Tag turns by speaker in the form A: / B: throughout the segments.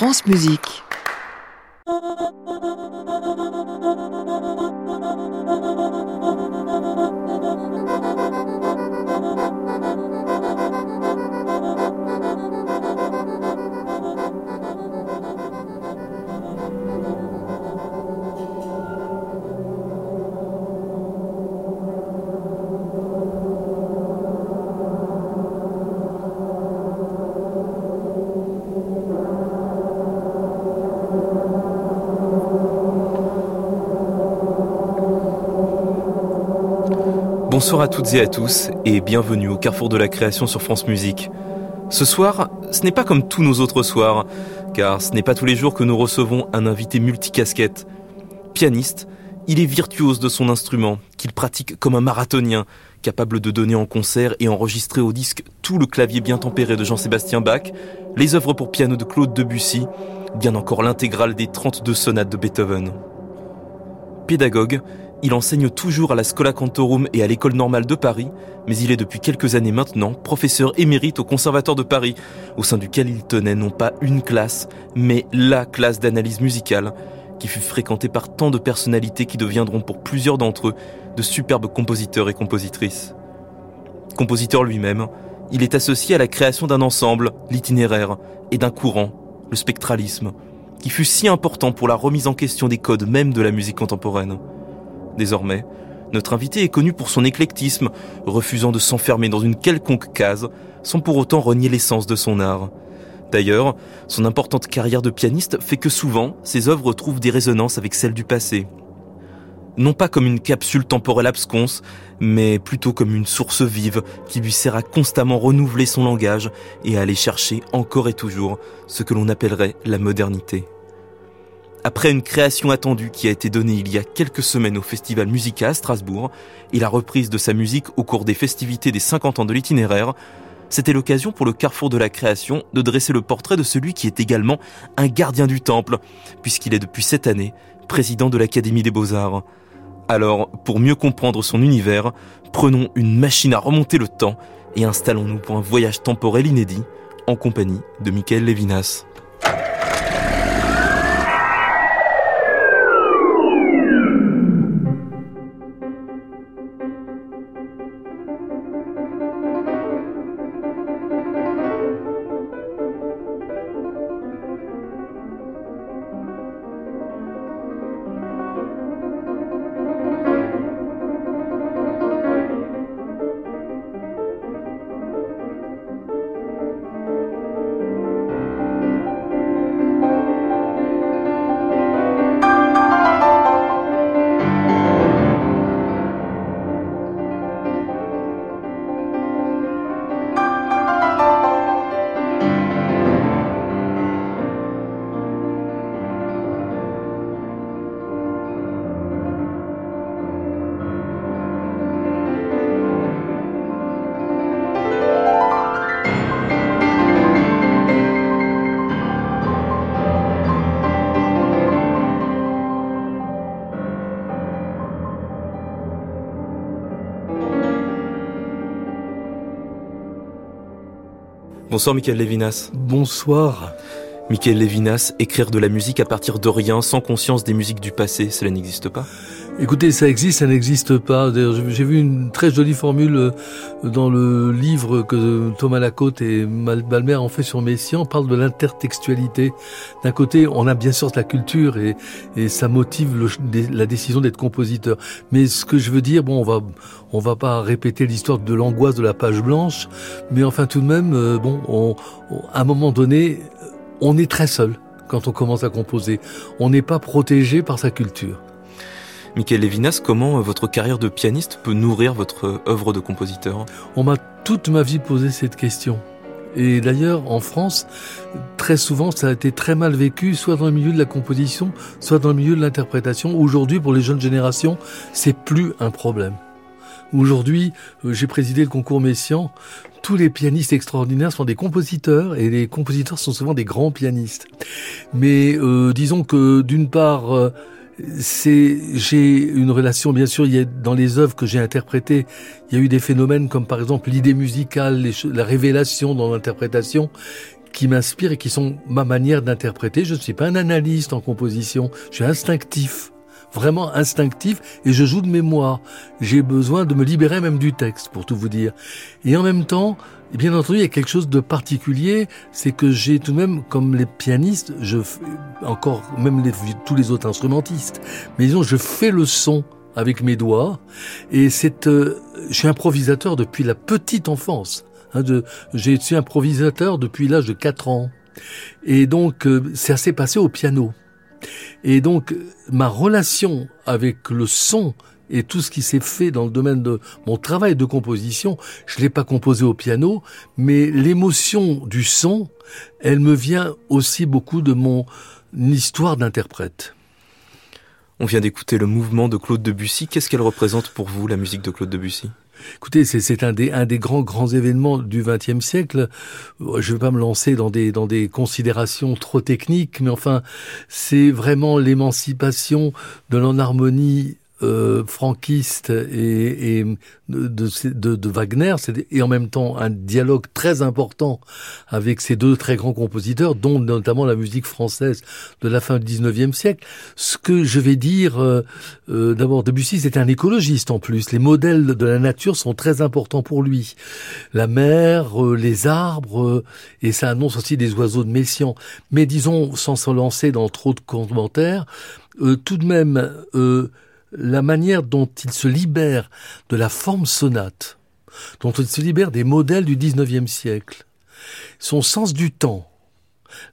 A: France Musique.
B: Bonsoir à toutes et à tous et bienvenue au carrefour de la création sur France Musique. Ce soir, ce n'est pas comme tous nos autres soirs, car ce n'est pas tous les jours que nous recevons un invité multicasquette. Pianiste, il est virtuose de son instrument, qu'il pratique comme un marathonien, capable de donner en concert et enregistrer au disque tout le clavier bien tempéré de Jean-Sébastien Bach, les œuvres pour piano de Claude Debussy, bien encore l'intégrale des 32 sonates de Beethoven. Pédagogue, il enseigne toujours à la Scola Cantorum et à l'École normale de Paris, mais il est depuis quelques années maintenant professeur émérite au Conservatoire de Paris, au sein duquel il tenait non pas une classe, mais la classe d'analyse musicale, qui fut fréquentée par tant de personnalités qui deviendront pour plusieurs d'entre eux de superbes compositeurs et compositrices. Compositeur lui-même, il est associé à la création d'un ensemble, l'itinéraire, et d'un courant, le spectralisme, qui fut si important pour la remise en question des codes même de la musique contemporaine. Désormais, notre invité est connu pour son éclectisme, refusant de s'enfermer dans une quelconque case, sans pour autant renier l'essence de son art. D'ailleurs, son importante carrière de pianiste fait que souvent, ses œuvres trouvent des résonances avec celles du passé. Non pas comme une capsule temporelle absconce, mais plutôt comme une source vive qui lui sert à constamment renouveler son langage et à aller chercher encore et toujours ce que l'on appellerait la modernité. Après une création attendue qui a été donnée il y a quelques semaines au Festival Musica à Strasbourg et la reprise de sa musique au cours des festivités des 50 ans de l'itinéraire, c'était l'occasion pour le Carrefour de la création de dresser le portrait de celui qui est également un gardien du temple, puisqu'il est depuis cette année président de l'Académie des Beaux-Arts. Alors, pour mieux comprendre son univers, prenons une machine à remonter le temps et installons-nous pour un voyage temporel inédit en compagnie de Michael Levinas. Bonsoir Michael Levinas.
C: Bonsoir.
B: Michael Levinas, écrire de la musique à partir de rien, sans conscience des musiques du passé, cela n'existe pas?
C: Écoutez, ça existe, ça n'existe pas. J'ai vu une très jolie formule euh, dans le livre que Thomas Lacote et Balmer ont fait sur Messiaen, on parle de l'intertextualité. D'un côté, on a bien sûr la culture et, ça motive la décision d'être compositeur. Mais ce que je veux dire, bon, on va, on va pas répéter l'histoire de l'angoisse de la page blanche, mais enfin tout de même, euh, bon, on, à un moment donné, on est très seul quand on commence à composer. On n'est pas protégé par sa culture.
B: Michael Levinas, comment votre carrière de pianiste peut nourrir votre œuvre de compositeur?
C: On m'a toute ma vie posé cette question. Et d'ailleurs, en France, très souvent, ça a été très mal vécu, soit dans le milieu de la composition, soit dans le milieu de l'interprétation. Aujourd'hui, pour les jeunes générations, c'est plus un problème. Aujourd'hui, euh, j'ai présidé le concours Messian. Tous les pianistes extraordinaires sont des compositeurs et les compositeurs sont souvent des grands pianistes. Mais euh, disons que d'une part, euh, c'est j'ai une relation bien sûr. Il y a dans les œuvres que j'ai interprétées, il y a eu des phénomènes comme par exemple l'idée musicale, la révélation dans l'interprétation, qui m'inspirent et qui sont ma manière d'interpréter. Je ne suis pas un analyste en composition, je suis instinctif vraiment instinctif et je joue de mémoire. J'ai besoin de me libérer même du texte, pour tout vous dire. Et en même temps, bien entendu, il y a quelque chose de particulier, c'est que j'ai tout de même, comme les pianistes, je encore même tous les autres instrumentistes, mais disons, je fais le son avec mes doigts et c'est, euh, je suis improvisateur depuis la petite enfance. Hein, de, j'ai été improvisateur depuis l'âge de 4 ans. Et donc, euh, c'est assez passé au piano. Et donc, ma relation avec le son et tout ce qui s'est fait dans le domaine de mon travail de composition, je l'ai pas composé au piano, mais l'émotion du son, elle me vient aussi beaucoup de mon histoire d'interprète.
B: On vient d'écouter le mouvement de Claude Debussy. Qu'est-ce qu'elle représente pour vous, la musique de Claude Debussy?
C: Écoutez, c'est un des, un des grands, grands événements du XXe siècle. Je ne vais pas me lancer dans des, dans des considérations trop techniques, mais enfin, c'est vraiment l'émancipation de l'enharmonie euh, franquiste et, et de, de, de, Wagner, et en même temps un dialogue très important avec ces deux très grands compositeurs, dont notamment la musique française de la fin du 19e siècle. Ce que je vais dire, euh, euh, d'abord, Debussy, c'est un écologiste en plus. Les modèles de la nature sont très importants pour lui. La mer, euh, les arbres, et ça annonce aussi des oiseaux de Messian. Mais disons, sans se lancer dans trop de commentaires, tout de même, la manière dont il se libère de la forme sonate, dont il se libère des modèles du XIXe siècle, son sens du temps,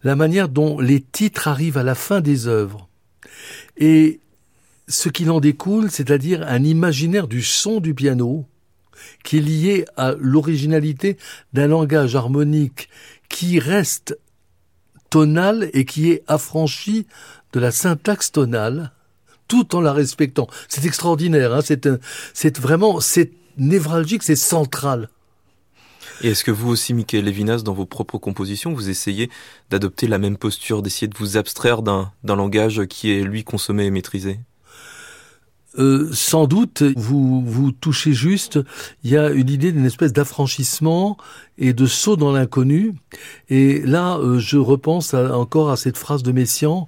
C: la manière dont les titres arrivent à la fin des œuvres, et ce qu'il en découle, c'est-à-dire un imaginaire du son du piano, qui est lié à l'originalité d'un langage harmonique qui reste tonal et qui est affranchi de la syntaxe tonale, tout en la respectant. C'est extraordinaire, hein c'est, vraiment, c'est névralgique, c'est central.
B: Et est-ce que vous aussi, Michael Levinas, dans vos propres compositions, vous essayez d'adopter la même posture, d'essayer de vous abstraire d'un langage qui est, lui, consommé et maîtrisé?
C: Euh, sans doute, vous vous touchez juste. Il y a une idée d'une espèce d'affranchissement et de saut dans l'inconnu. Et là, euh, je repense encore à cette phrase de Messiaen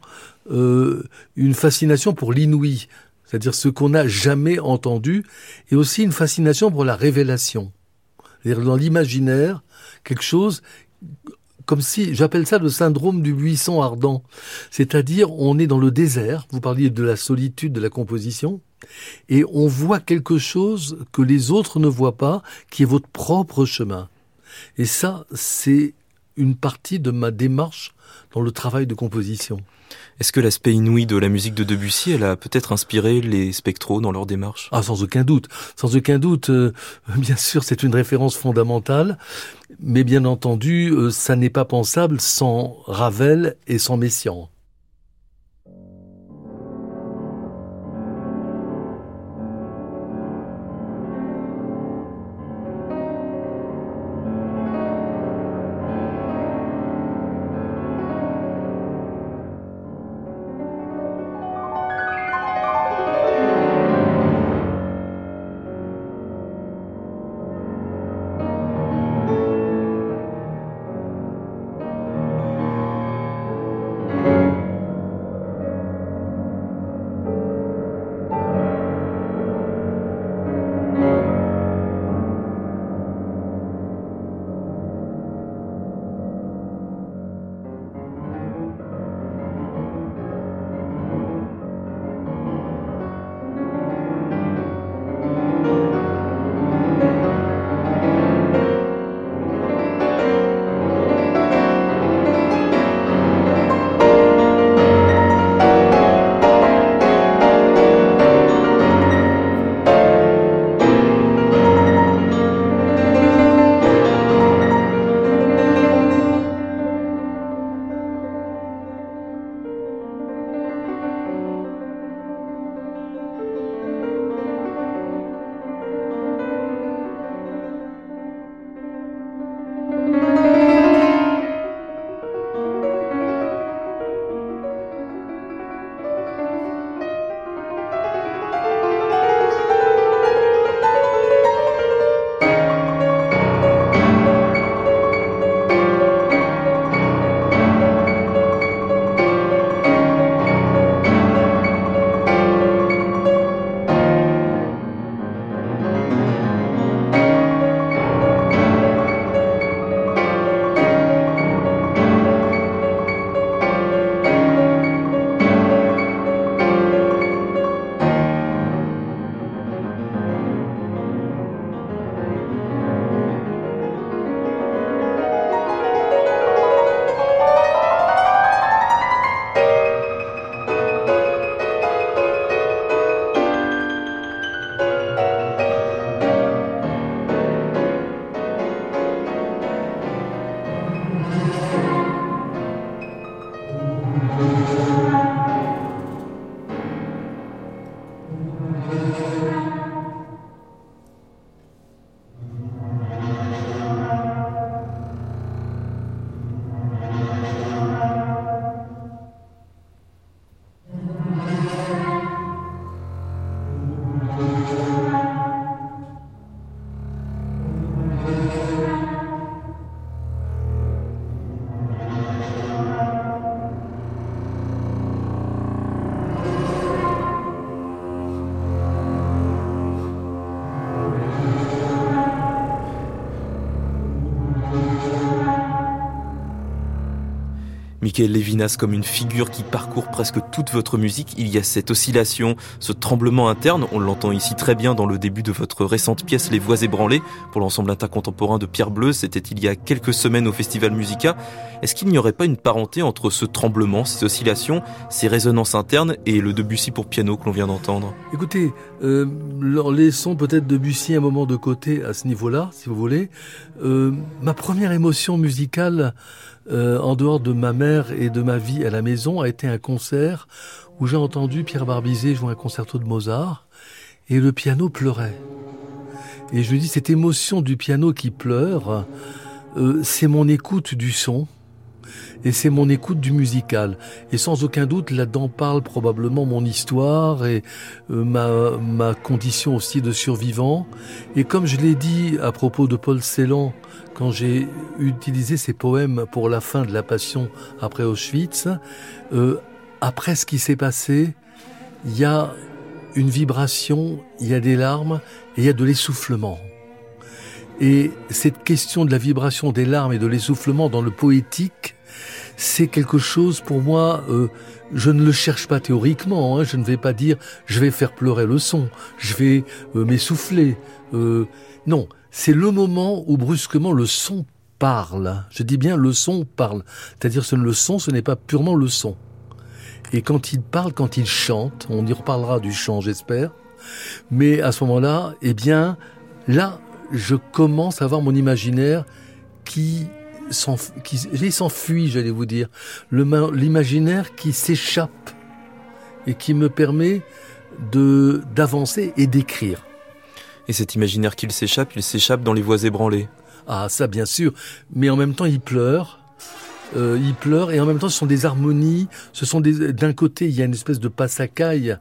C: euh, une fascination pour l'inouï, c'est-à-dire ce qu'on n'a jamais entendu, et aussi une fascination pour la révélation. C'est-à-dire dans l'imaginaire, quelque chose comme si, j'appelle ça le syndrome du buisson ardent. C'est-à-dire, on est dans le désert, vous parliez de la solitude de la composition, et on voit quelque chose que les autres ne voient pas, qui est votre propre chemin. Et ça, c'est une partie de ma démarche dans le travail de composition.
B: Est-ce que l'aspect inouï de la musique de Debussy, elle a peut-être inspiré les spectraux dans leur démarche?
C: Ah, sans aucun doute. Sans aucun doute. Euh, bien sûr, c'est une référence fondamentale. Mais bien entendu, euh, ça n'est pas pensable sans Ravel et sans Messiaen.
B: Michael Levinas comme une figure qui parcourt presque toute votre musique. Il y a cette oscillation, ce tremblement interne. On l'entend ici très bien dans le début de votre récente pièce Les Voix ébranlées pour l'ensemble intercontemporain de Pierre Bleu. C'était il y a quelques semaines au Festival Musica. Est-ce qu'il n'y aurait pas une parenté entre ce tremblement, ces oscillations, ces résonances internes et le Debussy pour piano que l'on vient d'entendre?
C: Écoutez, euh, laissons peut-être Debussy un moment de côté à ce niveau-là, si vous voulez. Euh, ma première émotion musicale euh, en dehors de ma mère et de ma vie à la maison, a été un concert où j'ai entendu Pierre Barbizet jouer un concerto de Mozart et le piano pleurait. Et je dis, cette émotion du piano qui pleure, euh, c'est mon écoute du son et c'est mon écoute du musical. Et sans aucun doute, là-dedans parle probablement mon histoire et euh, ma, ma condition aussi de survivant. Et comme je l'ai dit à propos de Paul Celan, quand j'ai utilisé ces poèmes pour la fin de la Passion après Auschwitz, euh, après ce qui s'est passé, il y a une vibration, il y a des larmes et il y a de l'essoufflement. Et cette question de la vibration des larmes et de l'essoufflement dans le poétique, c'est quelque chose pour moi, euh, je ne le cherche pas théoriquement, hein, je ne vais pas dire je vais faire pleurer le son, je vais euh, m'essouffler. Non, c'est le moment où brusquement le son parle. Je dis bien le son parle. C'est-à-dire que le son, ce n'est pas purement le son. Et quand il parle, quand il chante, on y reparlera du chant, j'espère. Mais à ce moment-là, eh bien, là, je commence à voir mon imaginaire qui s'enfuit, j'allais vous dire. L'imaginaire qui s'échappe et qui me permet d'avancer et d'écrire.
B: Et cet imaginaire qu'il s'échappe, il s'échappe dans les voix ébranlées.
C: Ah, ça bien sûr. Mais en même temps, il pleure. Euh, il pleure et en même temps, ce sont des harmonies. Ce sont. D'un côté, il y a une espèce de passacaille,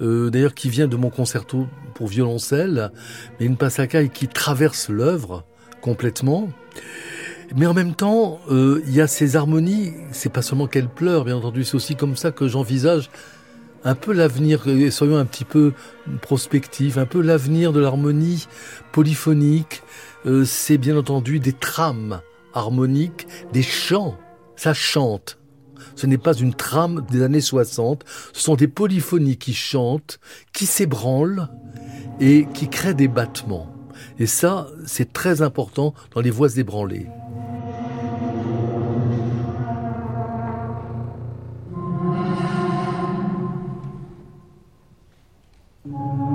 C: euh, d'ailleurs, qui vient de mon concerto pour violoncelle, mais une passacaille qui traverse l'œuvre complètement. Mais en même temps, euh, il y a ces harmonies. C'est pas seulement qu'elle pleure, bien entendu. C'est aussi comme ça que j'envisage un peu l'avenir, soyons un petit peu prospectifs, un peu l'avenir de l'harmonie polyphonique, euh, c'est bien entendu des trames harmoniques, des chants, ça chante. Ce n'est pas une trame des années 60, ce sont des polyphonies qui chantent, qui s'ébranlent et qui créent des battements. Et ça, c'est très important dans les voix ébranlées. Mm-hmm.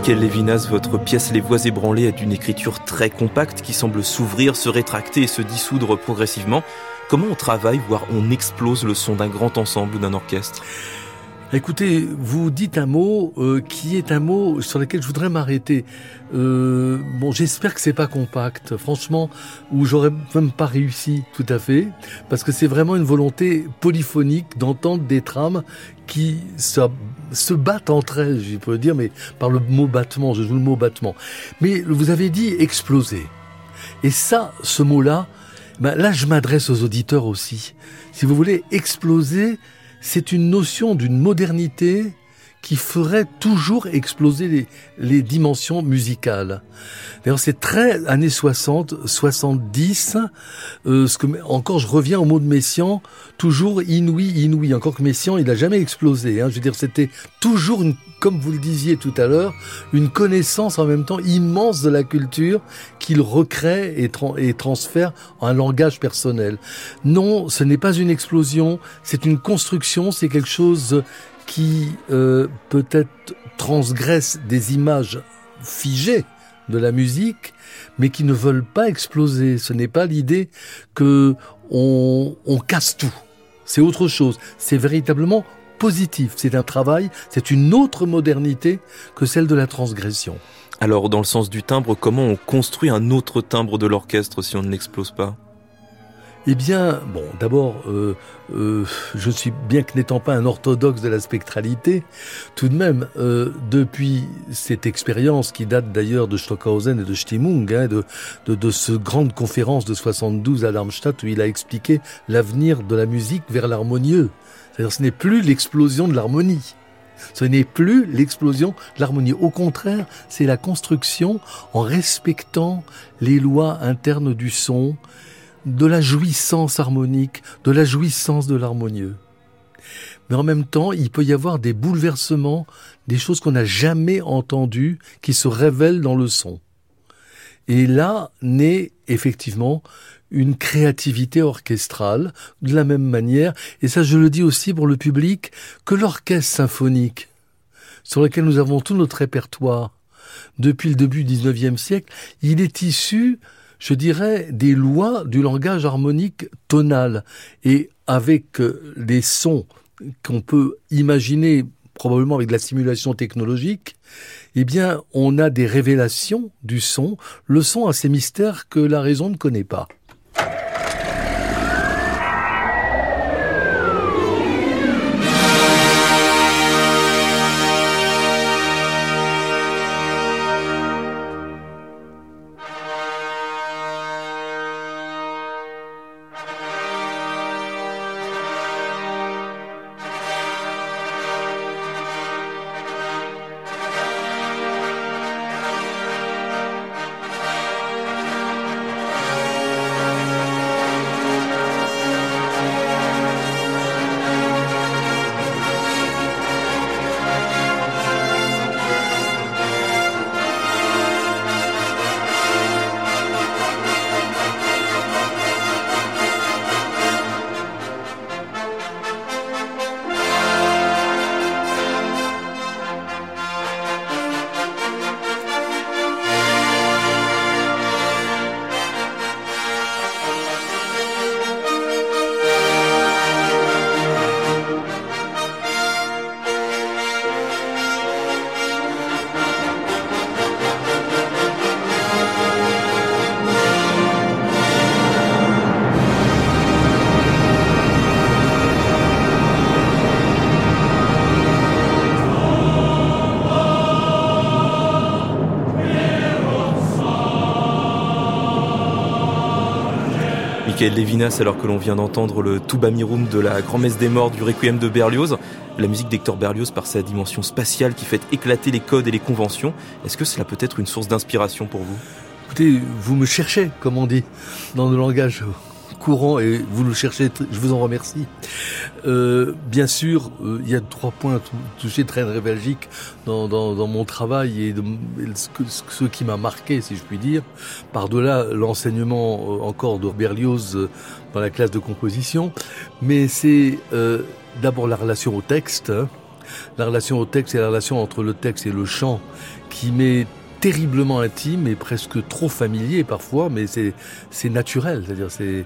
B: Michael Levinas, votre pièce Les Voix ébranlées est une écriture très compacte qui semble s'ouvrir, se rétracter et se dissoudre progressivement. Comment on travaille, voire on explose le son d'un grand ensemble ou d'un orchestre?
C: Écoutez, vous dites un mot euh, qui est un mot sur lequel je voudrais m'arrêter. Euh, bon, j'espère que c'est pas compact, franchement, ou j'aurais même pas réussi tout à fait, parce que c'est vraiment une volonté polyphonique d'entendre des trames qui se, battent entre elles, je peux dire, mais par le mot battement, je joue le mot battement. Mais vous avez dit exploser. Et ça, ce mot-là, ben là, je m'adresse aux auditeurs aussi. Si vous voulez exploser, c'est une notion d'une modernité qui ferait toujours exploser les, les dimensions musicales. D'ailleurs, c'est très années 60, 70. Euh, ce que, encore, je reviens au mot de Messian, toujours inouï, inouï. Encore que Messian, il n'a jamais explosé. Hein. Je veux dire, c'était toujours, une, comme vous le disiez tout à l'heure, une connaissance en même temps immense de la culture qu'il recrée et, et transfère en un langage personnel. Non, ce n'est pas une explosion, c'est une construction, c'est quelque chose qui euh, peut-être transgressent des images figées de la musique, mais qui ne veulent pas exploser. Ce n'est pas l'idée que on, on casse tout. C'est autre chose. C'est véritablement positif. C'est un travail, c'est une autre modernité que celle de la transgression.
B: Alors, dans le sens du timbre, comment on construit un autre timbre de l'orchestre si on ne l'explose pas?
C: Eh bien, bon, d'abord, euh, euh, je suis bien que n'étant pas un orthodoxe de la spectralité, tout de même, euh, depuis cette expérience qui date d'ailleurs de Stockhausen et de Stimmung, hein, de, de, de ce grande conférence de 72 à Darmstadt où il a expliqué l'avenir de la musique vers l'harmonieux. C'est-à-dire, ce n'est plus l'explosion de l'harmonie. Ce n'est plus l'explosion de l'harmonie. Au contraire, c'est la construction en respectant les lois internes du son, de la jouissance harmonique, de la jouissance de l'harmonieux. Mais en même temps, il peut y avoir des bouleversements, des choses qu'on n'a jamais entendues, qui se révèlent dans le son. Et là naît effectivement une créativité orchestrale, de la même manière, et ça je le dis aussi pour le public, que l'orchestre symphonique, sur lequel nous avons tout notre répertoire, depuis le début du XIXe siècle, il est issu je dirais, des lois du langage harmonique tonal. Et avec euh, les sons qu'on peut imaginer probablement avec de la simulation technologique, eh bien, on a des révélations du son. Le son a ces mystères que la raison ne connaît pas.
B: Alors que l'on vient d'entendre le Tubamirum de la grand-messe des morts du Requiem de Berlioz. La musique d'Hector Berlioz par sa dimension spatiale qui fait éclater les codes et les conventions. Est-ce que cela peut être une source d'inspiration pour vous?
C: Écoutez, vous me cherchez, comme on dit, dans le langage courant et vous le cherchez, je vous en remercie. Euh, bien sûr, euh, il y a trois points touchés très névralgiques dans, dans, dans, mon travail et, de, ce, qui m'a marqué, si je puis dire, par-delà l'enseignement euh, encore de Berlioz euh, dans la classe de composition, mais c'est d'abord la relation au texte, hein, la relation au texte et la relation entre le texte et le chant, qui m'est terriblement intime et presque trop familier parfois, mais c'est naturel. C'est-à-dire, c'est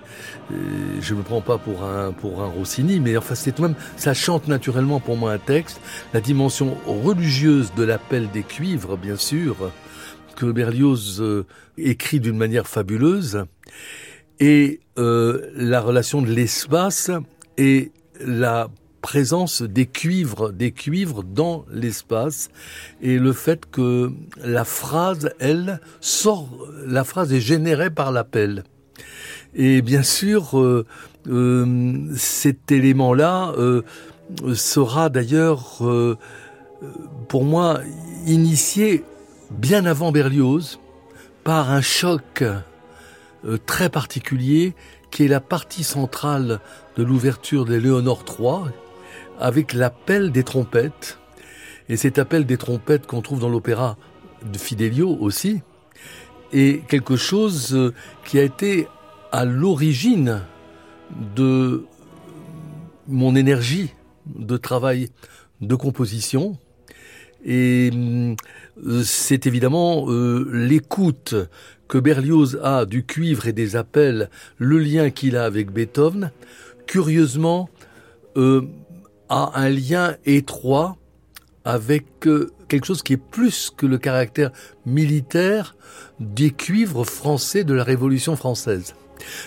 C: euh, je me prends pas pour un pour un Rossini, mais enfin c'est tout même ça chante naturellement pour moi un texte. La dimension religieuse de l'appel des cuivres, bien sûr, que Berlioz euh, écrit d'une manière fabuleuse, et euh, la relation de l'espace et la présence des cuivres, des cuivres dans l'espace et le fait que la phrase, elle, sort, la phrase est générée par l'appel. Et bien sûr, euh, euh, cet élément-là euh, sera d'ailleurs, pour moi, initié bien avant Berlioz par un choc très particulier qui est la partie centrale de l'ouverture de Léonore III, avec l'appel des trompettes. Et cet appel des trompettes qu'on trouve dans l'opéra de Fidelio aussi, est quelque chose euh, qui a été à l'origine de mon énergie de travail de composition. Et euh, c'est évidemment euh, l'écoute que Berlioz a du cuivre et des appels, le lien qu'il a avec Beethoven, curieusement, a un lien étroit avec euh, quelque chose qui est plus que le caractère militaire des cuivres français de la Révolution française.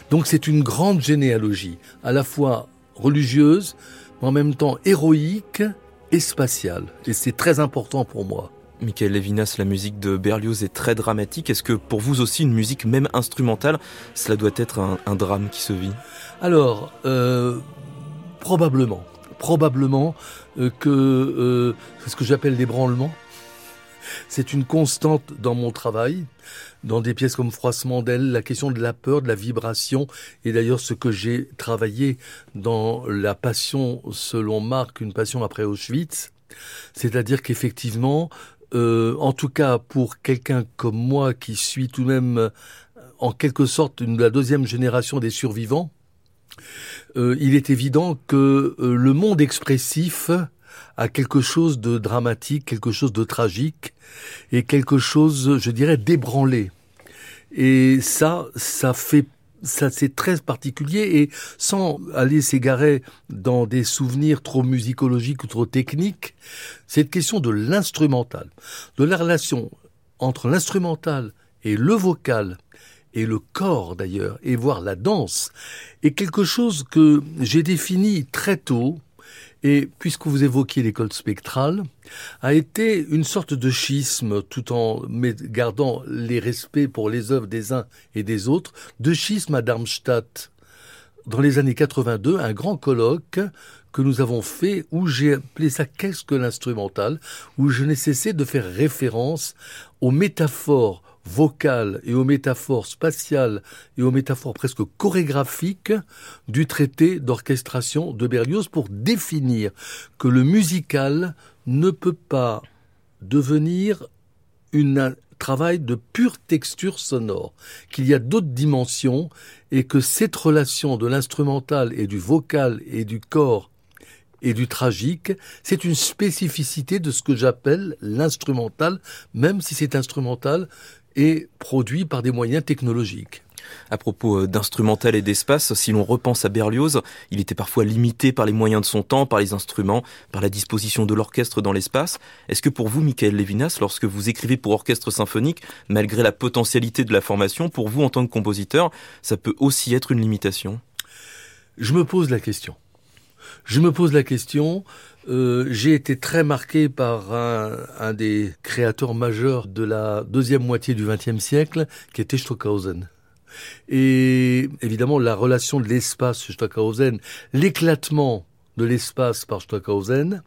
C: Donc c'est une grande généalogie, à la fois religieuse, mais en même temps héroïque et spatiale. Et c'est très important pour moi.
B: Michael Levinas, la musique de Berlioz est très dramatique. Est-ce que pour vous aussi, une musique même instrumentale, cela doit être un, drame qui se vit?
C: Alors, euh, probablement probablement euh, que euh, c'est ce que j'appelle l'ébranlement. C'est une constante dans mon travail, dans des pièces comme Froissement d'elle, la question de la peur, de la vibration, et d'ailleurs ce que j'ai travaillé dans La Passion selon Marc, une passion après Auschwitz, c'est-à-dire qu'effectivement, euh, en tout cas pour quelqu'un comme moi qui suis tout de même en quelque sorte une, la deuxième génération des survivants, euh, il est évident que euh, le monde expressif a quelque chose de dramatique, quelque chose de tragique et quelque chose, je dirais, d'ébranlé. Et ça, ça fait ça c'est très particulier et sans aller s'égarer dans des souvenirs trop musicologiques ou trop techniques, cette question de l'instrumental, de la relation entre l'instrumental et le vocal, et le corps d'ailleurs, et voir la danse, est quelque chose que j'ai défini très tôt, et puisque vous évoquiez l'école spectrale, a été une sorte de schisme, tout en gardant les respects pour les œuvres des uns et des autres, de schisme à Darmstadt. Dans les années 82, un grand colloque que nous avons fait où j'ai appelé ça qu'est-ce que l'instrumental, où je n'ai cessé de faire référence aux métaphores vocales et aux métaphores spatiales et aux métaphores presque chorégraphiques du traité d'orchestration de Berlioz pour définir que le musical ne peut pas devenir un travail de pure texture sonore, qu'il y a d'autres dimensions et que cette relation de l'instrumental et du vocal et du corps et du tragique, c'est une spécificité de ce que j'appelle l'instrumental, même si cet instrumental et produit par des moyens technologiques.
B: À propos euh, d'instrumental et d'espace, si l'on repense à Berlioz, il était parfois limité par les moyens de son temps, par les instruments, par la disposition de l'orchestre dans l'espace. Est-ce que pour vous, Michael Levinas, lorsque vous écrivez pour orchestre symphonique, malgré la potentialité de la formation, pour vous en tant que compositeur, ça peut aussi être une limitation?
C: Je me pose la question. Je me pose la question. Euh, j'ai été très marqué par un, des créateurs majeurs de la deuxième moitié du XXe siècle, qui était Stockhausen. Et évidemment, la relation de l'espace Stockhausen, l'éclatement de l'espace par Stockhausen,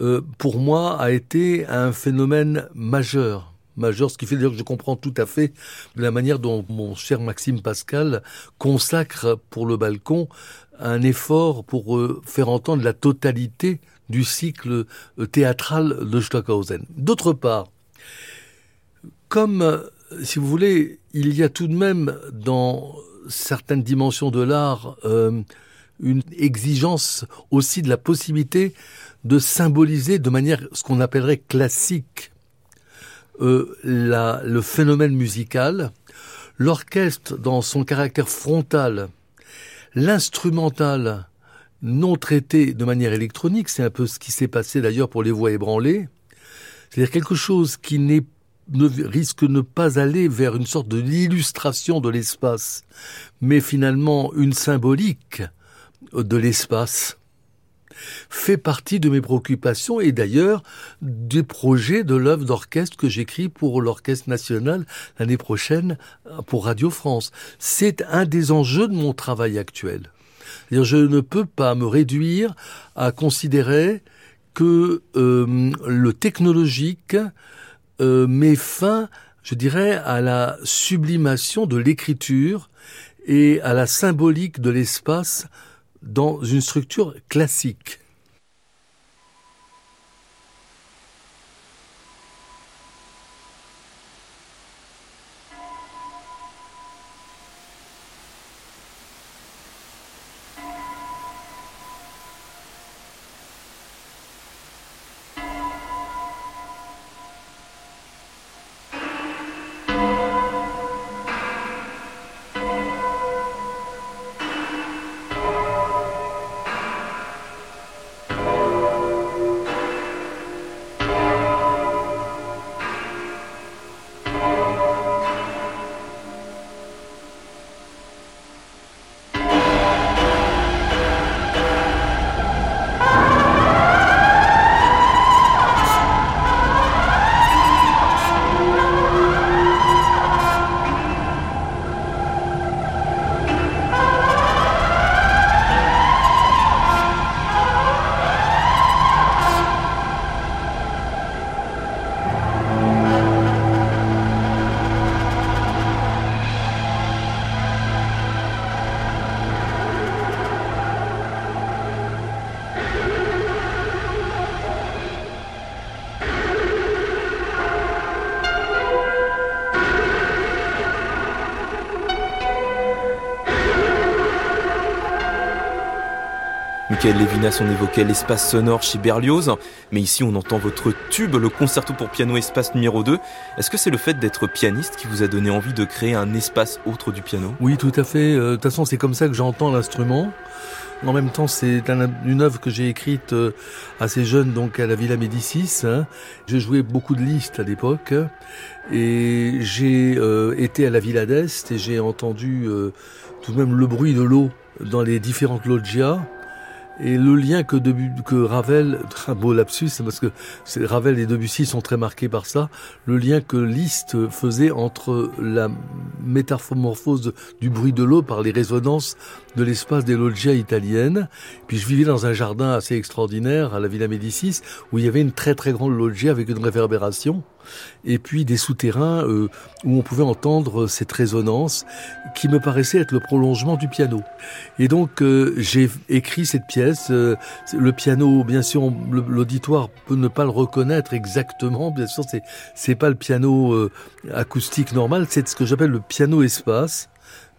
C: euh, pour moi, a été un phénomène majeur majeur, ce qui fait dire que je comprends tout à fait la manière dont mon cher Maxime Pascal consacre pour le balcon un effort pour euh, faire entendre la totalité du cycle euh, théâtral de Stockhausen. D'autre part, comme, euh, si vous voulez, il y a tout de même dans certaines dimensions de l'art une exigence aussi de la possibilité de symboliser de manière ce qu'on appellerait classique euh, la, le phénomène musical, l'orchestre dans son caractère frontal, l'instrumental non traité de manière électronique, c'est un peu ce qui s'est passé d'ailleurs pour les voix ébranlées, c'est-à-dire quelque chose qui ne risque de ne pas aller vers une sorte de l'illustration de l'espace, mais finalement une symbolique de l'espace fait partie de mes préoccupations et d'ailleurs des projets de l'œuvre d'orchestre que j'écris pour l'Orchestre national l'année prochaine pour Radio France. C'est un des enjeux de mon travail actuel. Je ne peux pas me réduire à considérer que euh, le technologique euh, met fin, je dirais, à la sublimation de l'écriture et à la symbolique de l'espace dans une structure classique.
B: Michael Levinas, on évoquait l'espace sonore chez Berlioz, mais ici on entend votre tube, le concerto pour piano espace numéro 2. Est-ce que c'est le fait d'être pianiste qui vous a donné envie de créer un espace autre du piano?
C: Oui, tout à fait. Euh, de toute façon, c'est comme ça que j'entends l'instrument. En même temps, c'est une œuvre que j'ai écrite euh, assez jeune, donc à la Villa Médicis. Hein. J'ai joué beaucoup de listes à l'époque, et j'ai euh, été à la Villa d'Est et j'ai entendu tout de même le bruit de l'eau dans les différentes loggias. Et le lien que, que Ravel, un beau lapsus, parce que Ravel et Debussy sont très marqués par ça, le lien que Liszt faisait entre la métamorphose du bruit de l'eau par les résonances de l'espace des loggias italiennes. Puis je vivais dans un jardin assez extraordinaire à la Villa Médicis, où il y avait une très très grande loggia avec une réverbération et puis des souterrains euh, où on pouvait entendre cette résonance qui me paraissait être le prolongement du piano. Et donc euh, j'ai écrit cette pièce. Euh, le piano, bien sûr, l'auditoire peut ne pas le reconnaître exactement. Bien sûr, c'est c'est pas le piano acoustique normal, c'est ce que j'appelle le piano espace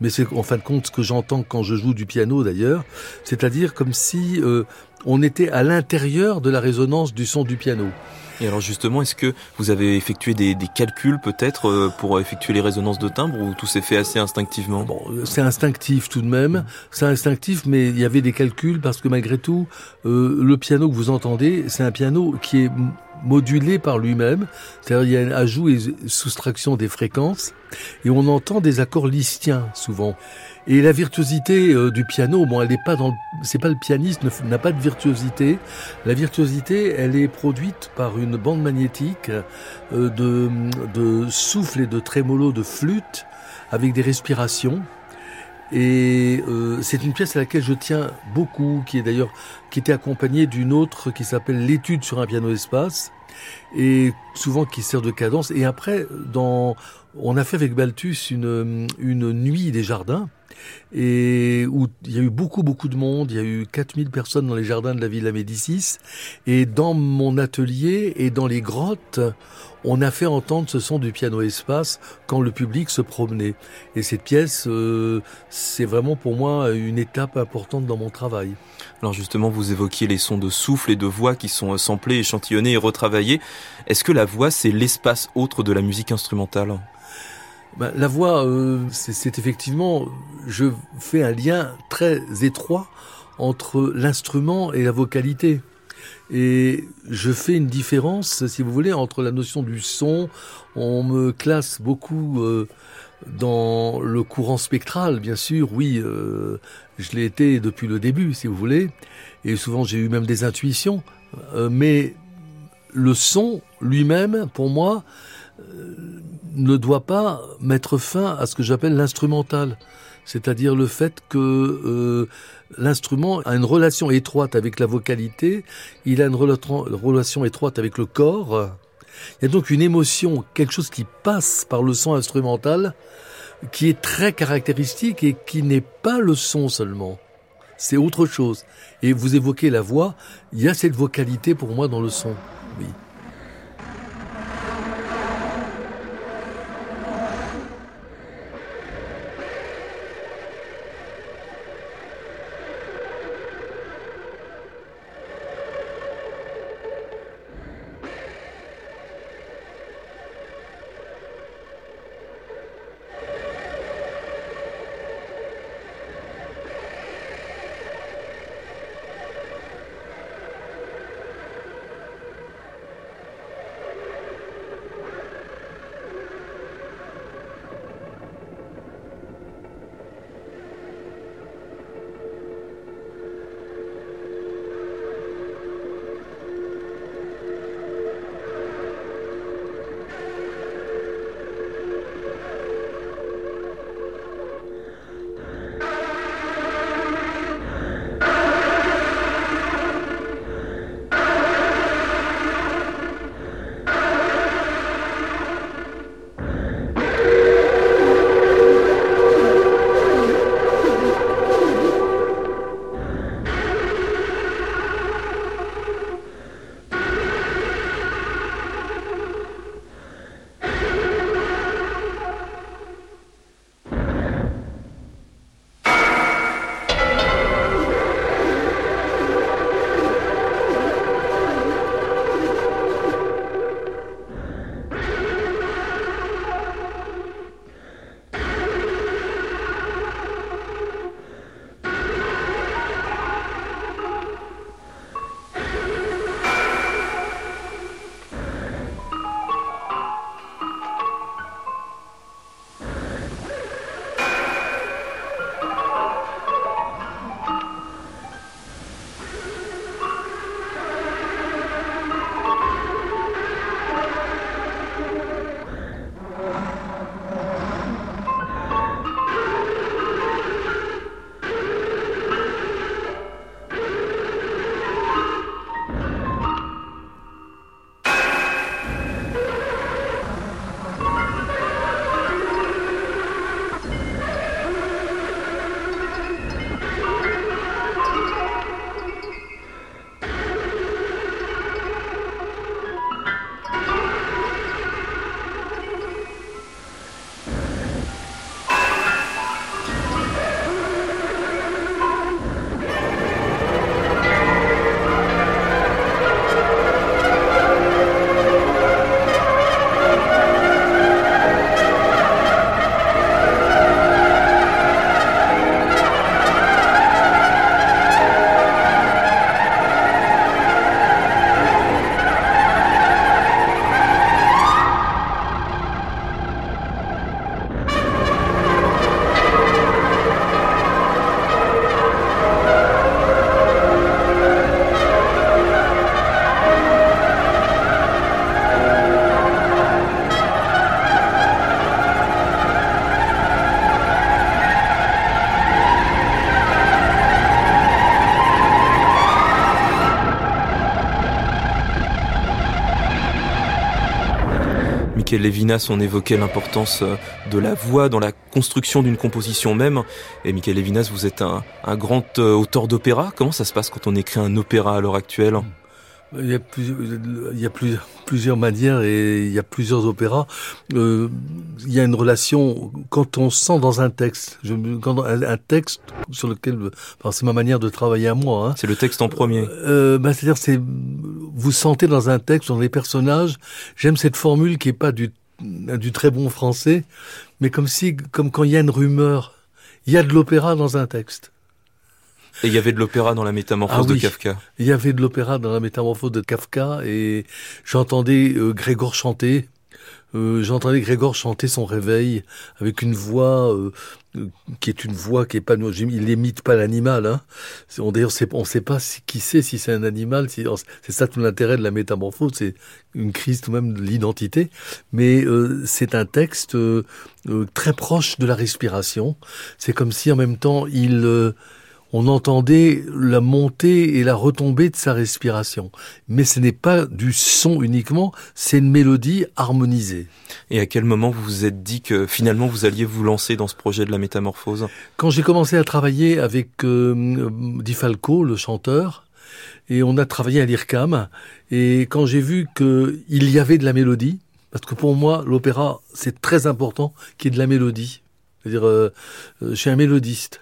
C: mais c'est en fin de compte ce que j'entends quand je joue du piano d'ailleurs, c'est-à-dire comme si on était à l'intérieur de la résonance du son du piano.
B: Et alors justement, est-ce que vous avez effectué des, calculs peut-être euh, pour effectuer les résonances de timbre ou tout s'est fait assez instinctivement?
C: Bon, c'est instinctif tout de même. C'est instinctif, mais il y avait des calculs parce que malgré tout, euh, le piano que vous entendez, c'est un piano qui est modulé par lui-même. C'est-à-dire il y a un ajout et soustraction des fréquences et on entend des accords listiens souvent. Et la virtuosité euh, du piano, bon, elle n'est pas dans, c'est pas le pianiste n'a pas de virtuosité. La virtuosité, elle est produite par une bande magnétique euh, de, de souffle et de trémolo de flûte avec des respirations. Et euh, c'est une pièce à laquelle je tiens beaucoup, qui est d'ailleurs qui était accompagnée d'une autre qui s'appelle l'étude sur un piano espace et souvent qui sert de cadence. Et après, dans, on a fait avec Balthus une, une nuit des jardins et où il y a eu beaucoup beaucoup de monde, il y a eu 4000 personnes dans les jardins de la Villa Médicis et dans mon atelier et dans les grottes, on a fait entendre ce son du piano espace quand le public se promenait. Et cette pièce, euh, c'est vraiment pour moi une étape importante dans mon travail.
B: Alors justement, vous évoquiez les sons de souffle et de voix qui sont samplés, échantillonnés et retravaillés. Est-ce que la voix, c'est l'espace autre de la musique instrumentale?
C: Ben, la voix, euh, c'est effectivement, je fais un lien très étroit entre l'instrument et la vocalité. Et je fais une différence, si vous voulez, entre la notion du son. On me classe beaucoup euh, dans le courant spectral, bien sûr. Oui, euh, je l'ai été depuis le début, si vous voulez. Et souvent, j'ai eu même des intuitions. mais le son lui-même, pour moi, ne doit pas mettre fin à ce que j'appelle l'instrumental. C'est-à-dire le fait que euh, l'instrument a une relation étroite avec la vocalité, il a une relation étroite avec le corps. Il y a donc une émotion, quelque chose qui passe par le son instrumental, qui est très caractéristique et qui n'est pas le son seulement. C'est autre chose. Et vous évoquez la voix, il y a cette vocalité pour moi dans le son. Oui.
B: Michael Levinas, on évoquait l'importance euh, de la voix dans la construction d'une composition même. Et Michael Levinas, vous êtes un, grand euh, auteur d'opéra. Comment ça se passe quand on écrit un opéra à l'heure actuelle?
C: Il y a, plusieurs, il y a plusieurs, plusieurs manières et il y a plusieurs opéras. Euh, il y a une relation quand on sent dans un texte, je, quand un, texte sur lequel, enfin, c'est ma manière de travailler à moi. Hein.
B: C'est le texte en premier.
C: Euh, bah, c'est-à-dire, c'est vous sentez dans un texte, dans les personnages. J'aime cette formule qui est pas du du très bon français, mais comme si, comme quand il y a une rumeur, il y a de l'opéra dans un texte.
B: Et il y avait de l'opéra dans la métamorphose
C: ah
B: de Kafka.
C: Il y avait de l'opéra dans la métamorphose de Kafka et j'entendais euh, Grégor chanter. Euh, j'entendais Grégor chanter son réveil avec une voix euh, qui est une voix qui est pas il n'imite pas l'animal hein. on d'ailleurs on ne sait pas qui c'est si c'est un animal si, c'est ça tout l'intérêt de la métamorphose c'est une crise tout même de l'identité mais c'est un texte très proche de la respiration c'est comme si en même temps il on entendait la montée et la retombée de sa respiration. Mais ce n'est pas du son uniquement, c'est une mélodie harmonisée.
B: Et à quel moment vous vous êtes dit que finalement vous alliez vous lancer dans ce projet de la métamorphose?
C: Quand j'ai commencé à travailler avec euh, Di Falco, le chanteur, et on a travaillé à l'IRCAM, et quand j'ai vu qu'il y avait de la mélodie, parce que pour moi, l'opéra, c'est très important qu'il y ait de la mélodie. C'est-à-dire, euh, euh, je suis un mélodiste.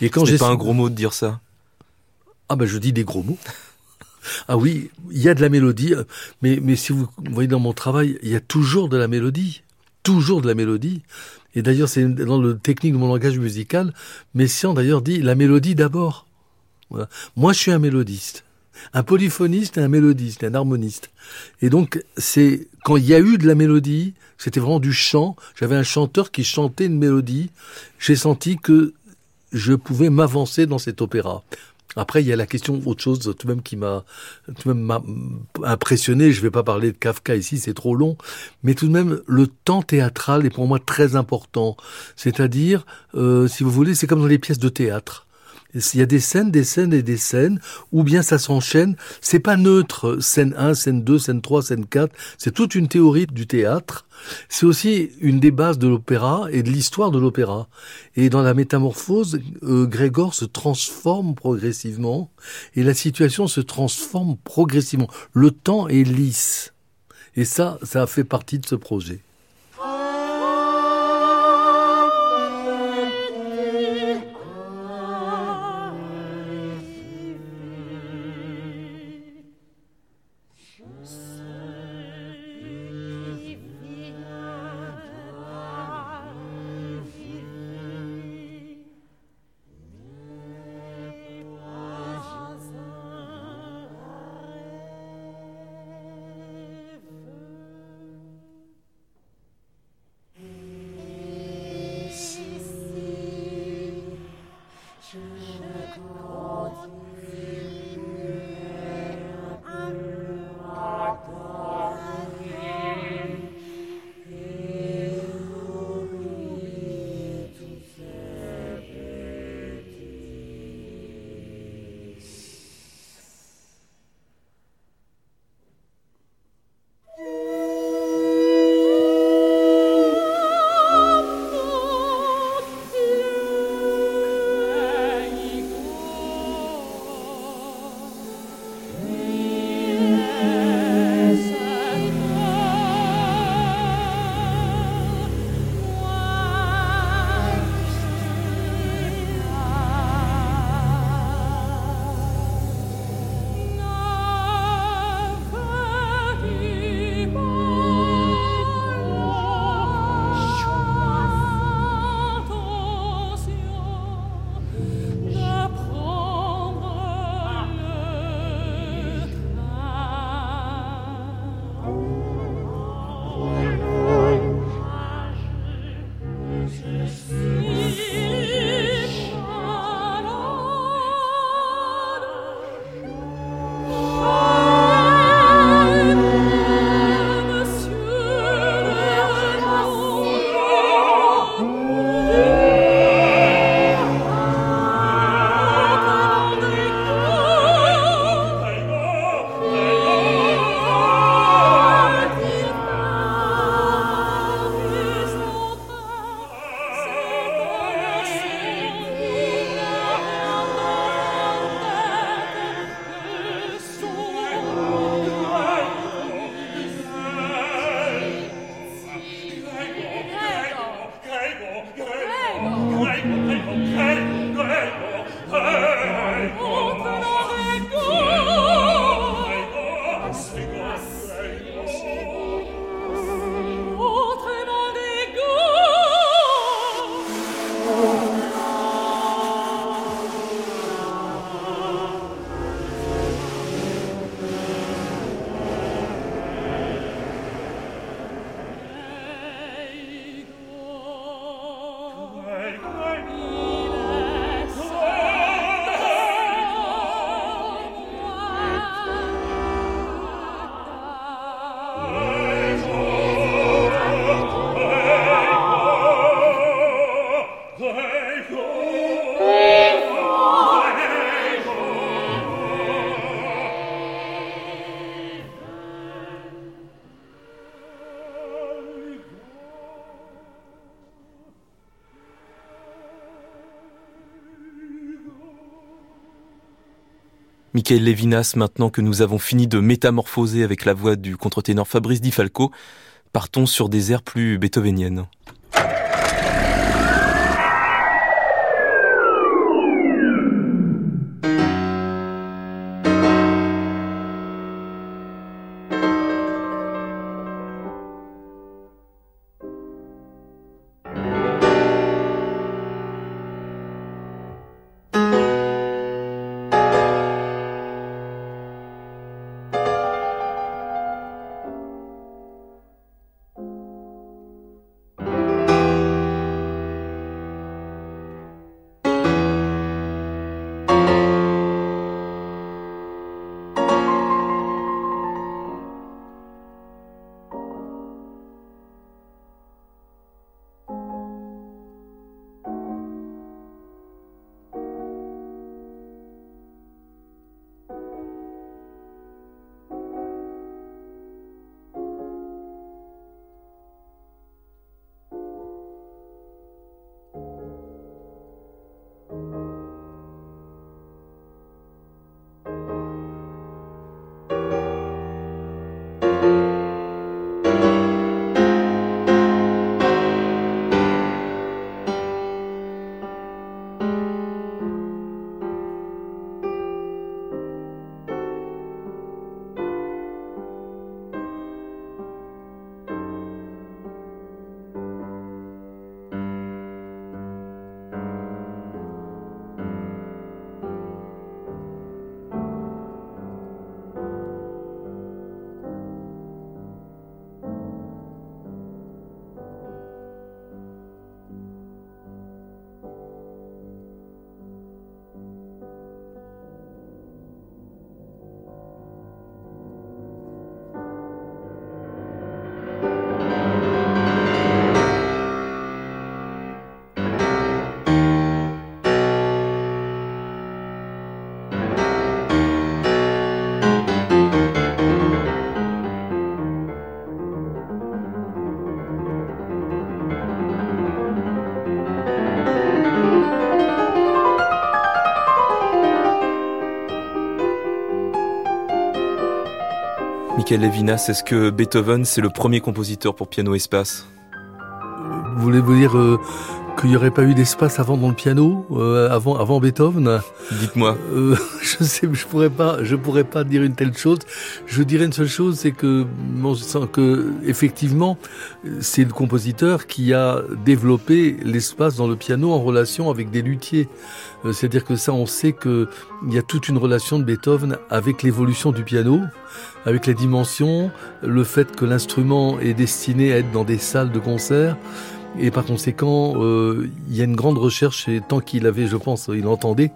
B: Et quand j'ai pas un gros mot de dire ça.
C: Ah ben je dis des gros mots. Ah oui, il y a de la mélodie, mais, mais si vous voyez dans mon travail, il y a toujours de la mélodie. Toujours de la mélodie. Et d'ailleurs, c'est dans le technique de mon langage musical, Messiaen d'ailleurs dit la mélodie d'abord. Moi, je suis un mélodiste. Un polyphoniste et un mélodiste, un harmoniste. Et donc, c'est quand il y a eu de la mélodie, c'était vraiment du chant. J'avais un chanteur qui chantait une mélodie. J'ai senti que je pouvais m'avancer dans cet opéra. Après, il y a la question autre chose tout de même qui m'a tout de même impressionné. Je vais pas parler de Kafka ici, c'est trop long, mais tout de même le temps théâtral est pour moi très important. C'est-à-dire, euh, si vous voulez, c'est comme dans les pièces de théâtre. Il y a des scènes, des scènes et des scènes, ou bien ça s'enchaîne. C'est pas neutre, scène 1, scène 2, scène 3, scène 4. C'est toute une théorie du théâtre. C'est aussi une des bases de l'opéra et de l'histoire de l'opéra. Et dans la métamorphose, euh, Grégor se transforme progressivement et la situation se transforme progressivement. Le temps est lisse. Et ça, ça a fait partie de ce projet.
B: Michael Levinas, maintenant que nous avons fini de métamorphoser avec la voix du contre-ténor Fabrice Di Falco, partons sur des airs plus beethoveniennes. Est-ce que Beethoven, c'est le premier compositeur pour piano espace.
C: Voulez-vous dire euh, qu'il n'y aurait pas eu d'espace avant dans le piano, euh, avant, avant Beethoven
B: Dites-moi.
C: Euh, je sais, je pourrais pas, je pourrais pas dire une telle chose. Je dirais une seule chose, c'est que, bon, que effectivement, c'est le compositeur qui a développé l'espace dans le piano en relation avec des luthiers. Euh, c'est-à-dire que ça, on sait qu'il y a toute une relation de Beethoven avec l'évolution du piano, avec les dimensions, le fait que l'instrument est destiné à être dans des salles de concert. Et par conséquent, euh, il y a une grande recherche, et tant qu'il avait, je pense, il entendait,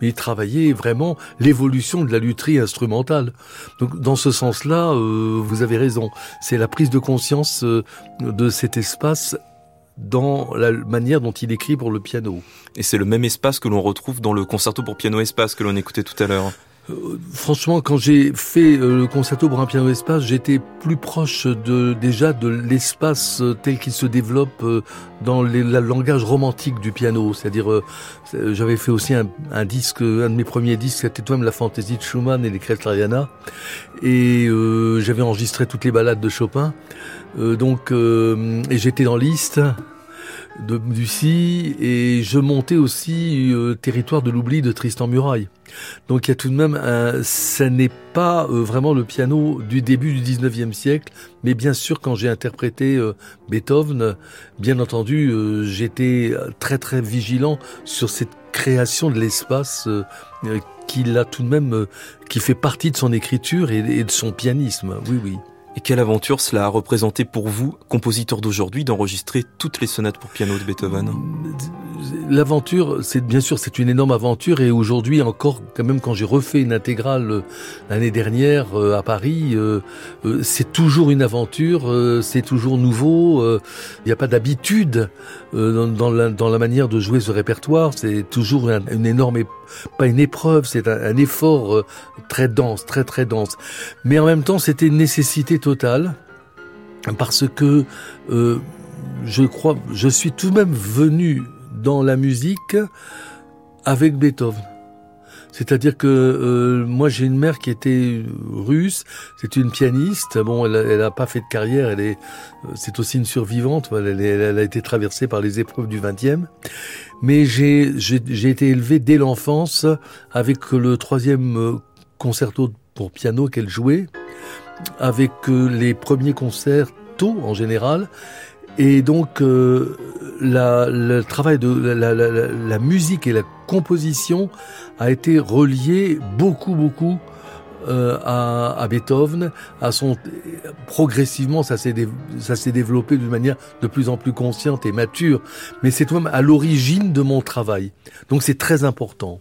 C: mais il travaillait vraiment l'évolution de la lutherie instrumentale. Donc dans ce sens-là, euh, vous avez raison, c'est la prise de conscience de cet espace dans la manière dont il écrit pour le piano.
B: Et c'est le même espace que l'on retrouve dans le concerto pour piano espace que l'on écoutait tout à l'heure.
C: Euh, franchement, quand j'ai fait euh, le concerto pour un piano espace, j'étais plus proche de déjà de l'espace euh, tel qu'il se développe dans le langage romantique du piano. C'est-à-dire, j'avais fait aussi un, disque, un de mes premiers disques, c'était toi même la fantaisie de Schumann et les Kresleriana, et j'avais enregistré toutes les ballades de Chopin. donc, et j'étais dans liste. De Debussy et je montais aussi euh, Territoire de l'oubli de Tristan Muraille. Donc il y a tout de même un, ça n'est pas euh, vraiment le piano du début du 19e siècle, mais bien sûr quand j'ai interprété euh, Beethoven, bien entendu, j'étais très très vigilant sur cette création de l'espace qui a tout de même qui fait partie de son écriture et de son pianisme. Oui oui.
B: Et quelle aventure cela a représenté pour vous, compositeur d'aujourd'hui, d'enregistrer toutes les sonates pour piano de Beethoven?
C: L'aventure, c'est bien sûr, c'est une énorme aventure et aujourd'hui encore, quand même, quand j'ai refait une intégrale euh, l'année dernière euh, à Paris, euh, c'est toujours une aventure, c'est toujours nouveau. Il n'y a pas d'habitude dans, la, manière de jouer ce répertoire. C'est toujours une énorme, pas une épreuve, c'est un, effort très dense, très très dense. Mais en même temps, c'était une nécessité totale parce que euh, je crois, je suis tout de même venu dans la musique avec Beethoven. C'est-à-dire que euh, moi j'ai une mère qui était russe, c'est une pianiste. Bon, elle, n'a pas fait de carrière, elle est, euh, c'est aussi une survivante. Elle, elle, a été traversée par les épreuves du XXe. Mais j'ai j'ai été élevé dès l'enfance avec le troisième concerto pour piano qu'elle jouait avec euh, les premiers concerts tôt en général. Et donc euh, la, le travail de la, la, la, musique et la composition a été relié beaucoup beaucoup euh, à, à, Beethoven, à son progressivement ça s'est ça s'est développé d'une manière de plus en plus consciente et mature, mais c'est tout de même à l'origine de mon travail. Donc c'est très important.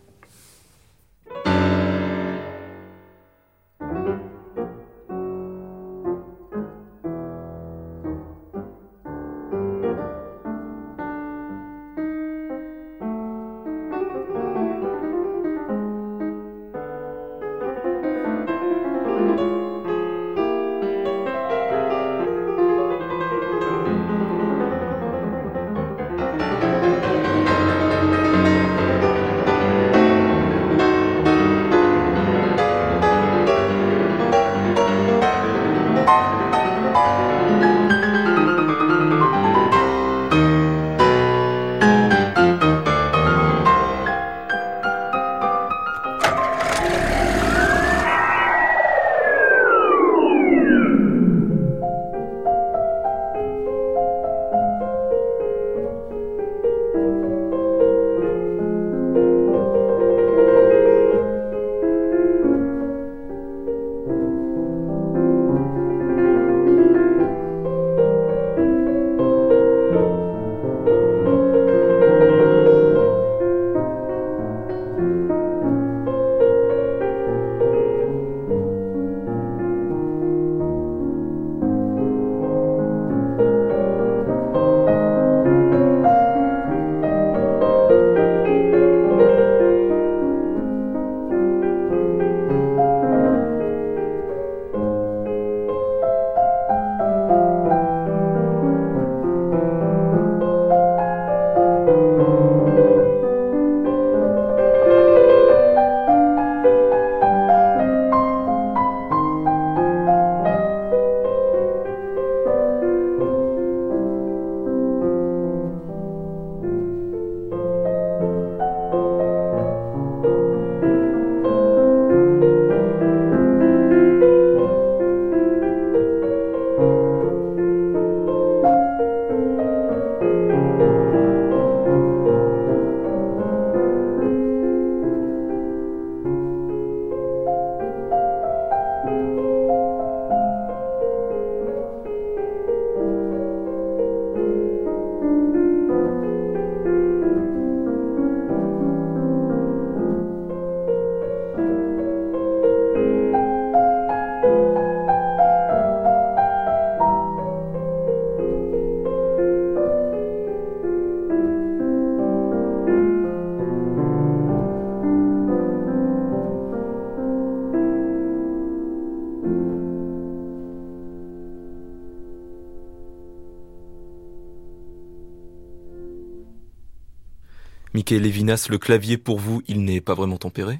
B: Michael Levinas, le clavier pour vous, il n'est pas vraiment tempéré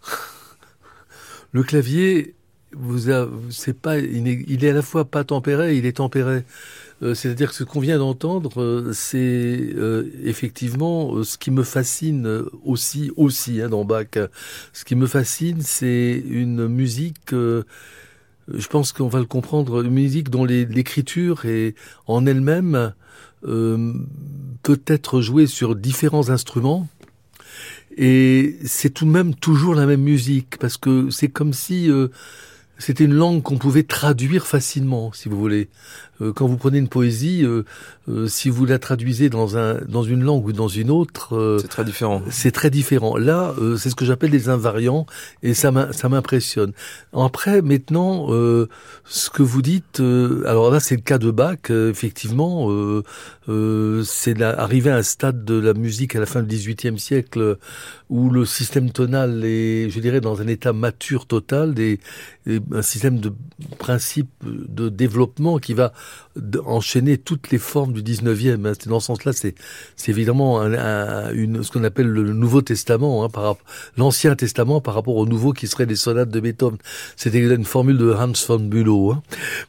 C: Le clavier, vous c'est pas, il est, à la fois pas tempéré, il est tempéré. Euh, c'est-à-dire que ce qu'on vient d'entendre, euh, c'est euh, effectivement ce qui me fascine aussi, aussi hein, dans Bach. Ce qui me fascine, c'est une musique. Je pense qu'on va le comprendre, une musique dont l'écriture est en elle-même peut être jouée sur différents instruments. Et c'est tout de même toujours la même musique, parce que c'est comme si c'était une langue qu'on pouvait traduire facilement, si vous voulez. Euh, quand vous prenez une poésie, euh, euh, si vous la traduisez dans un dans une langue ou dans une autre,
B: c'est très différent.
C: C'est très différent. Là, c'est ce que j'appelle des invariants, et ça ça m'impressionne. Après, maintenant, ce que vous dites, alors là, c'est le cas de Bach. effectivement, c'est arrivé à un stade de la musique à la fin du XVIIIe siècle où le système tonal est, je dirais, dans un état mature total, des, un système de principe de développement qui va enchaîner toutes les formes du 19e. Hein. Dans ce sens-là, c'est, évidemment un, une, ce qu'on appelle le Nouveau Testament, hein, l'Ancien Testament par rapport au Nouveau qui serait les sonates de Beethoven. C'était une formule de Hans von Bülow. Hein.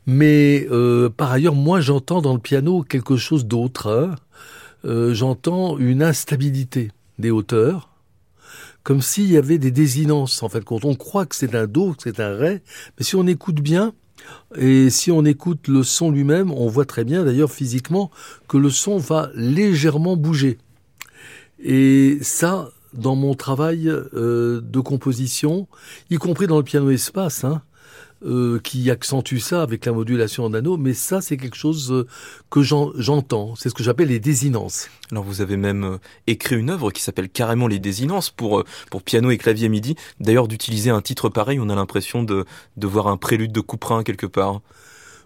C: Mais euh, par ailleurs, moi, j'entends dans le piano quelque chose d'autre. Hein. Euh, j'entends une instabilité des hauteurs comme s'il y avait des désinences en fait quand on croit que c'est un do que c'est un ré mais si on écoute bien et si on écoute le son lui-même, on voit très bien d'ailleurs physiquement que le son va légèrement bouger. Et ça, dans mon travail euh, de composition, y compris dans le piano espace, hein, euh, qui accentue ça avec la modulation en anneau, mais ça c'est quelque chose euh, que j'entends. C'est ce que j'appelle les désinences.
B: Alors vous avez même euh, écrit une œuvre qui s'appelle carrément les désinences pour pour piano et clavier MIDI. D'ailleurs d'utiliser un titre pareil, on a l'impression de de voir un prélude de Couperin quelque part.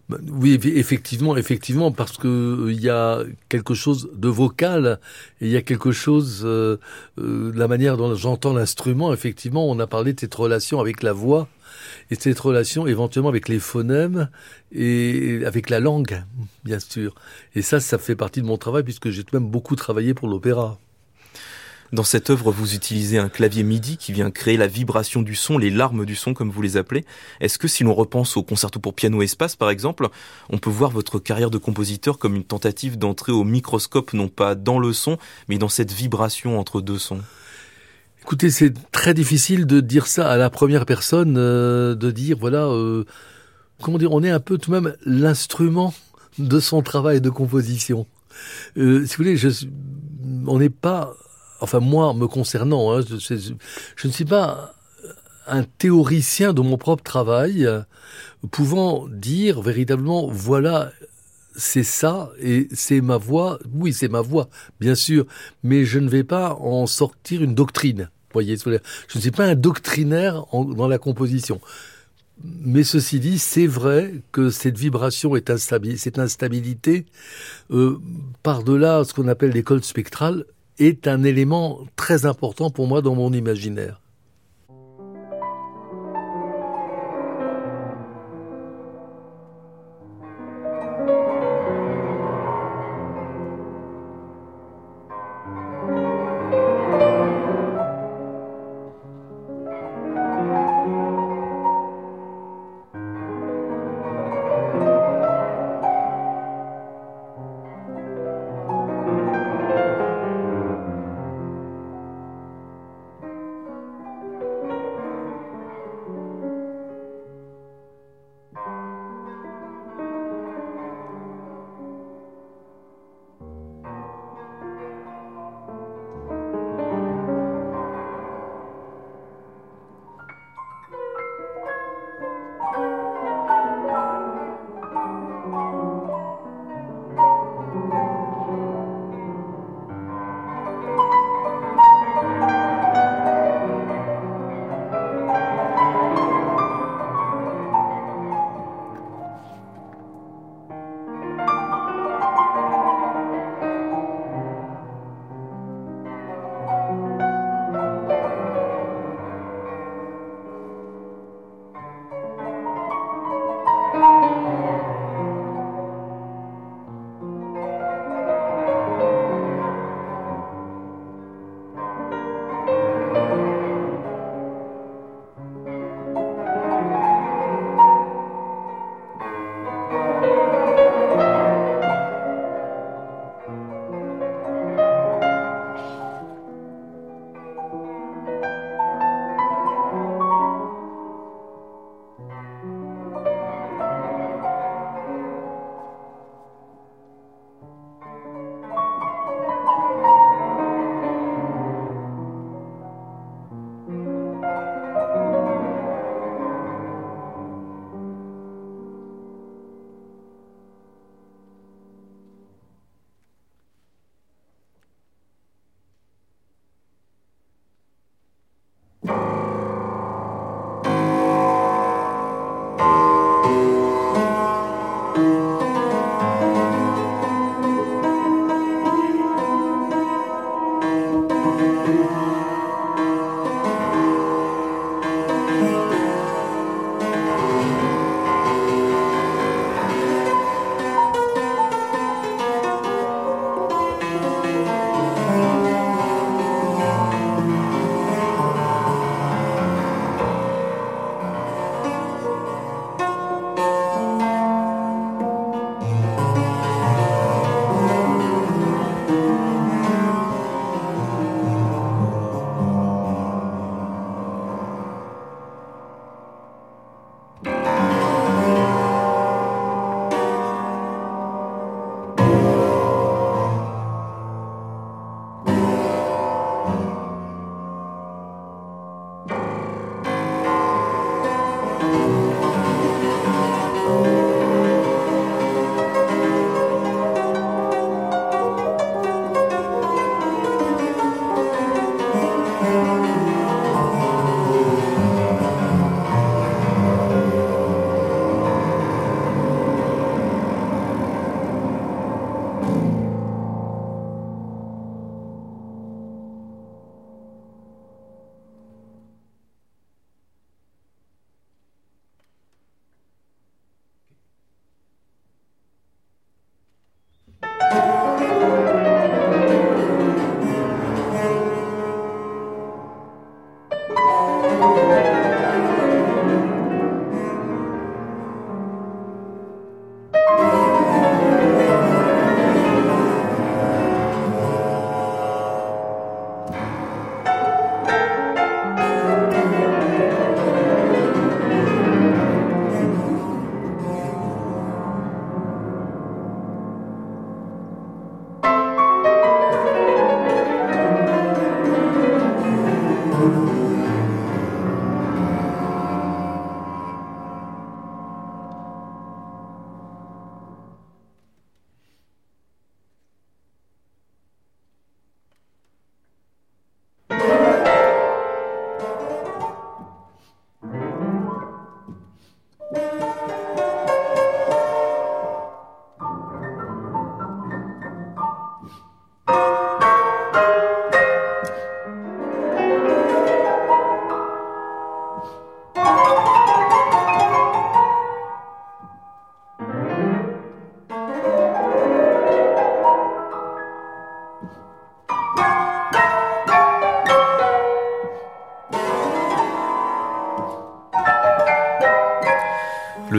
C: Bah, oui, effectivement, effectivement, parce que il y a quelque chose de vocal et il y a quelque chose, euh, la manière dont j'entends l'instrument. Effectivement, on a parlé de cette relation avec la voix et cette relation éventuellement avec les phonèmes et avec la langue, bien sûr. Et ça, ça fait partie de mon travail puisque j'ai tout de même beaucoup travaillé pour l'opéra.
B: Dans cette œuvre, vous utilisez un clavier MIDI qui vient créer la vibration du son, les larmes du son, comme vous les appelez. Est-ce que si l'on repense au concerto pour piano espace, par exemple, on peut voir votre carrière de compositeur comme une tentative d'entrer au microscope, non pas dans le son, mais dans cette vibration entre deux sons?
C: Écoutez, c'est très difficile de dire ça à la première personne, euh, de dire voilà, euh, comment dire, on est un peu tout de même l'instrument de son travail de composition. Euh, si vous voulez, je, on n'est pas, enfin moi me concernant, hein, je, ne suis pas un théoricien de mon propre travail, pouvant dire véritablement voilà c'est ça et c'est ma voix. Oui, c'est ma voix, bien sûr, mais je ne vais pas en sortir une doctrine. Voyez, je ne suis pas un doctrinaire dans la composition. Mais ceci dit, c'est vrai que cette vibration est instable, cette instabilité, euh, par-delà ce qu'on appelle l'école spectrale, est un élément très important pour moi dans mon imaginaire.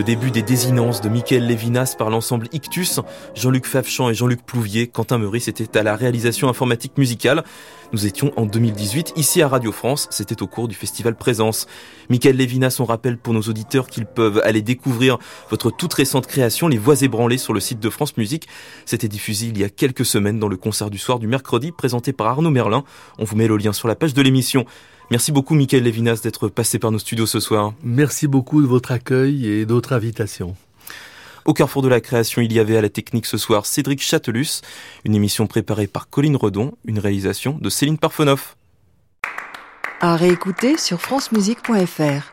B: Début des désinences de Michael Lévinas par l'ensemble Ictus, Jean-Luc Favchamp et Jean-Luc Plouvier, Quentin Meurice était à la réalisation informatique musicale. Nous étions en 2018 ici à Radio France, c'était au cours du festival Présence. Michael Lévinas, on rappelle pour nos auditeurs qu'ils peuvent aller découvrir votre toute récente création, Les Voix ébranlées, sur le site de France Musique. C'était diffusé il y a quelques semaines dans le concert du soir du mercredi, présenté par Arnaud Merlin. On vous met le lien sur la page de l'émission. Merci beaucoup, Michael Lévinas, d'être passé par nos studios ce soir.
C: Merci beaucoup de votre accueil et d'autres invitations.
B: Au carrefour de la création, il y avait à la technique ce soir Cédric Châtelus, une émission préparée par Colline Redon, une réalisation de Céline Parfonoff.
A: À réécouter sur francemusique.fr.